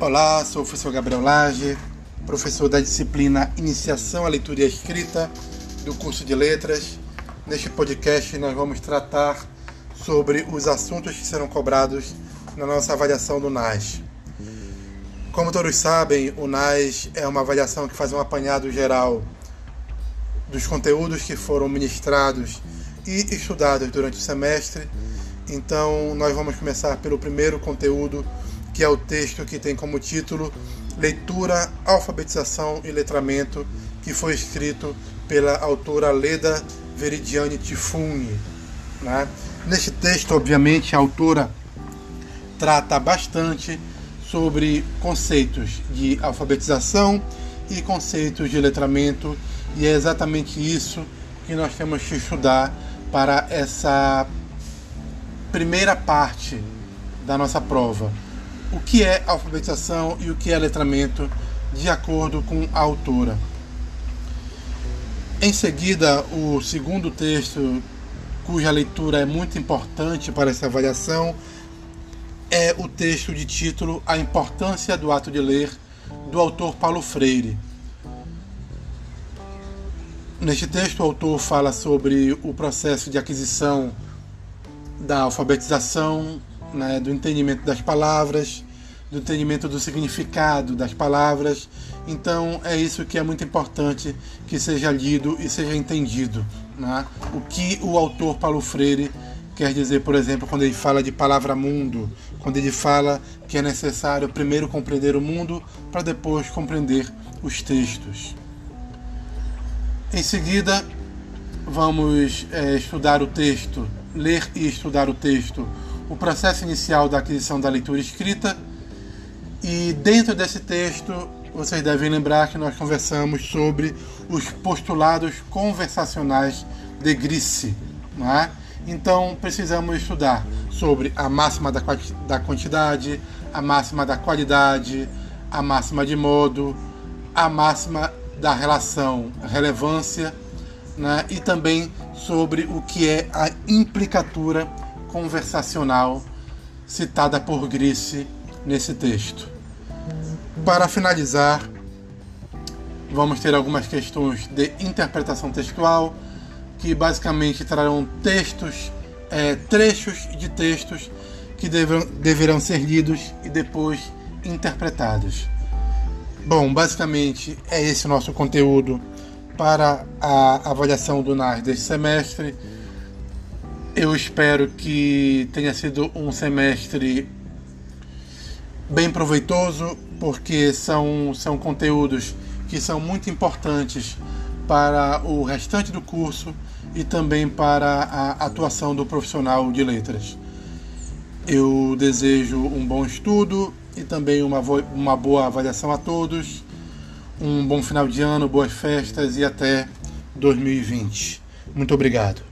Olá, sou o professor Gabriel Lage, professor da disciplina Iniciação à Leitura e Escrita do curso de Letras. Neste podcast, nós vamos tratar sobre os assuntos que serão cobrados na nossa avaliação do NAS. Como todos sabem, o NAS é uma avaliação que faz um apanhado geral dos conteúdos que foram ministrados e estudados durante o semestre. Então, nós vamos começar pelo primeiro conteúdo, que é o texto que tem como título Leitura, Alfabetização e Letramento, que foi escrito pela autora Leda Veridiane Tifuni. Né? Neste texto, obviamente, a autora trata bastante sobre conceitos de alfabetização e conceitos de letramento, e é exatamente isso que nós temos que estudar para essa primeira parte da nossa prova. O que é alfabetização e o que é letramento, de acordo com a autora. Em seguida, o segundo texto, cuja leitura é muito importante para essa avaliação, é o texto de título A Importância do Ato de Ler, do autor Paulo Freire. Neste texto, o autor fala sobre o processo de aquisição da alfabetização, né, do entendimento das palavras, do entendimento do significado das palavras. Então, é isso que é muito importante que seja lido e seja entendido. Né? O que o autor Paulo Freire quer dizer, por exemplo, quando ele fala de palavra mundo, quando ele fala que é necessário primeiro compreender o mundo para depois compreender os textos. Em seguida, vamos é, estudar o texto, ler e estudar o texto, o processo inicial da aquisição da leitura escrita. E dentro desse texto, vocês devem lembrar que nós conversamos sobre os postulados conversacionais de. Não é? Então, precisamos estudar sobre a máxima da, da quantidade, a máxima da qualidade, a máxima de modo, a máxima da relação relevância né, e também sobre o que é a implicatura conversacional citada por Grice nesse texto. Para finalizar, vamos ter algumas questões de interpretação textual que basicamente trarão textos, é, trechos de textos que deverão, deverão ser lidos e depois interpretados. Bom, basicamente é esse o nosso conteúdo para a avaliação do NAS deste semestre. Eu espero que tenha sido um semestre bem proveitoso, porque são, são conteúdos que são muito importantes para o restante do curso e também para a atuação do profissional de letras. Eu desejo um bom estudo e também uma, uma boa avaliação a todos. Um bom final de ano, boas festas e até 2020. Muito obrigado.